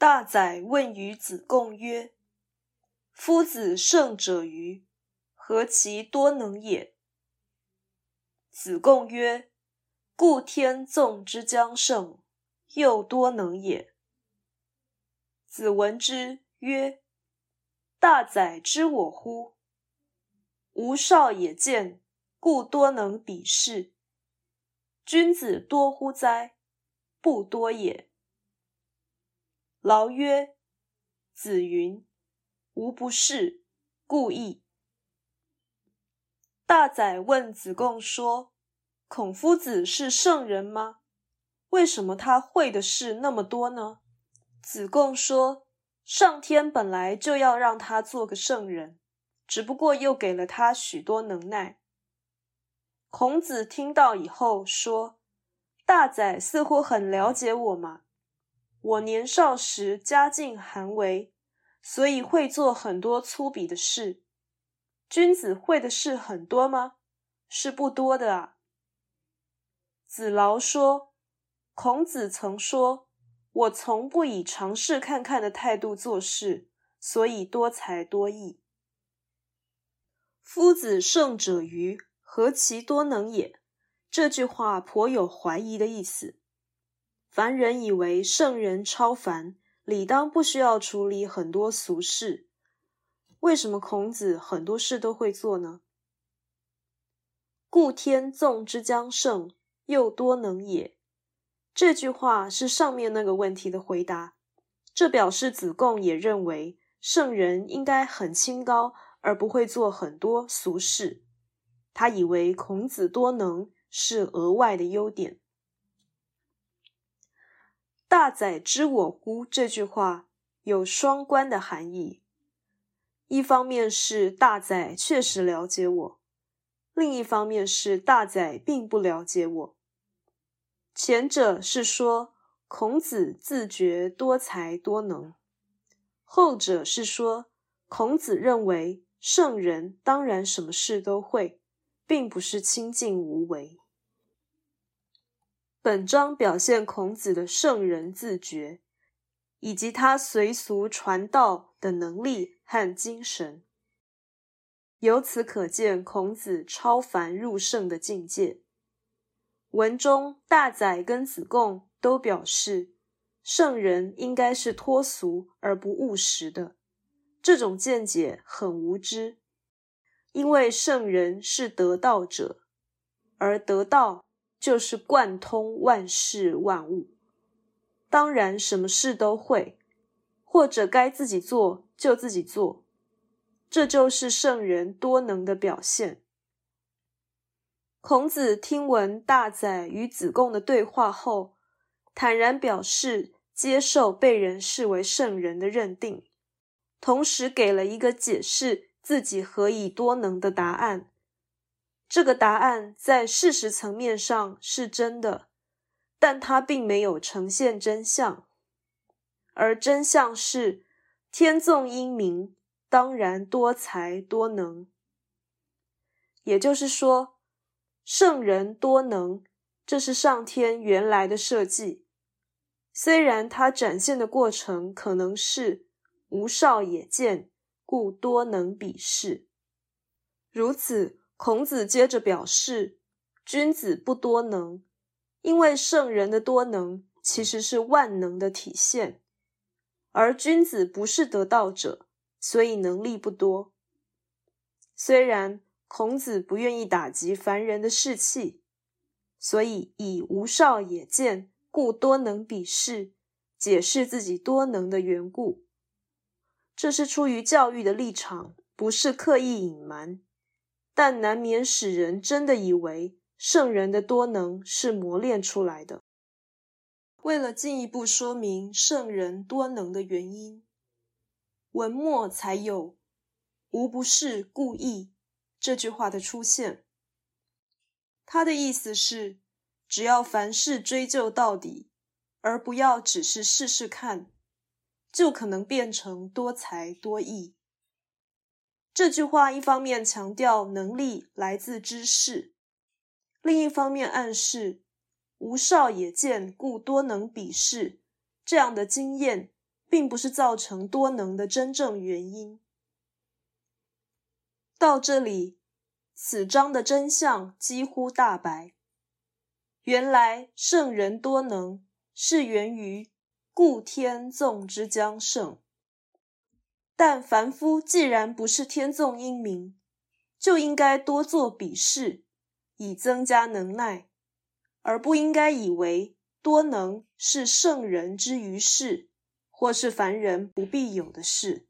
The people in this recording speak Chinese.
大宰问于子贡曰：“夫子胜者于，何其多能也？”子贡曰：“故天纵之将胜，又多能也。”子闻之曰：“大宰知我乎？吾少也见，故多能比视。君子多乎哉？不多也。”劳曰：“子云：‘吾不是，故意。’”大宰问子贡说：“孔夫子是圣人吗？为什么他会的事那么多呢？”子贡说：“上天本来就要让他做个圣人，只不过又给了他许多能耐。”孔子听到以后说：“大宰似乎很了解我嘛。”我年少时家境寒微，所以会做很多粗鄙的事。君子会的事很多吗？是不多的啊。子劳说：“孔子曾说，我从不以尝试看看的态度做事，所以多才多艺。”夫子胜者愚，何其多能也？这句话颇有怀疑的意思。凡人以为圣人超凡，理当不需要处理很多俗事。为什么孔子很多事都会做呢？故天纵之将胜，又多能也。这句话是上面那个问题的回答。这表示子贡也认为圣人应该很清高，而不会做很多俗事。他以为孔子多能是额外的优点。大宰知我乎？这句话有双关的含义。一方面是大宰确实了解我，另一方面是大宰并不了解我。前者是说孔子自觉多才多能，后者是说孔子认为圣人当然什么事都会，并不是清静无为。本章表现孔子的圣人自觉，以及他随俗传道的能力和精神。由此可见，孔子超凡入圣的境界。文中大宰跟子贡都表示，圣人应该是脱俗而不务实的。这种见解很无知，因为圣人是得道者，而得道。就是贯通万事万物，当然什么事都会，或者该自己做就自己做，这就是圣人多能的表现。孔子听闻大宰与子贡的对话后，坦然表示接受被人视为圣人的认定，同时给了一个解释自己何以多能的答案。这个答案在事实层面上是真的，但它并没有呈现真相，而真相是天纵英明，当然多才多能。也就是说，圣人多能，这是上天原来的设计，虽然它展现的过程可能是无少也见，故多能比视，如此。孔子接着表示，君子不多能，因为圣人的多能其实是万能的体现，而君子不是得道者，所以能力不多。虽然孔子不愿意打击凡人的士气，所以以无少也见，故多能比视，解释自己多能的缘故。这是出于教育的立场，不是刻意隐瞒。但难免使人真的以为圣人的多能是磨练出来的。为了进一步说明圣人多能的原因，文末才有“无不是故意”这句话的出现。他的意思是，只要凡事追究到底，而不要只是试试看，就可能变成多才多艺。这句话一方面强调能力来自知识，另一方面暗示“无少也见，故多能比视”这样的经验并不是造成多能的真正原因。到这里，此章的真相几乎大白。原来圣人多能是源于故天纵之将圣，但凡夫既然不是天纵英明，就应该多做比试，以增加能耐，而不应该以为多能是圣人之于事，或是凡人不必有的事。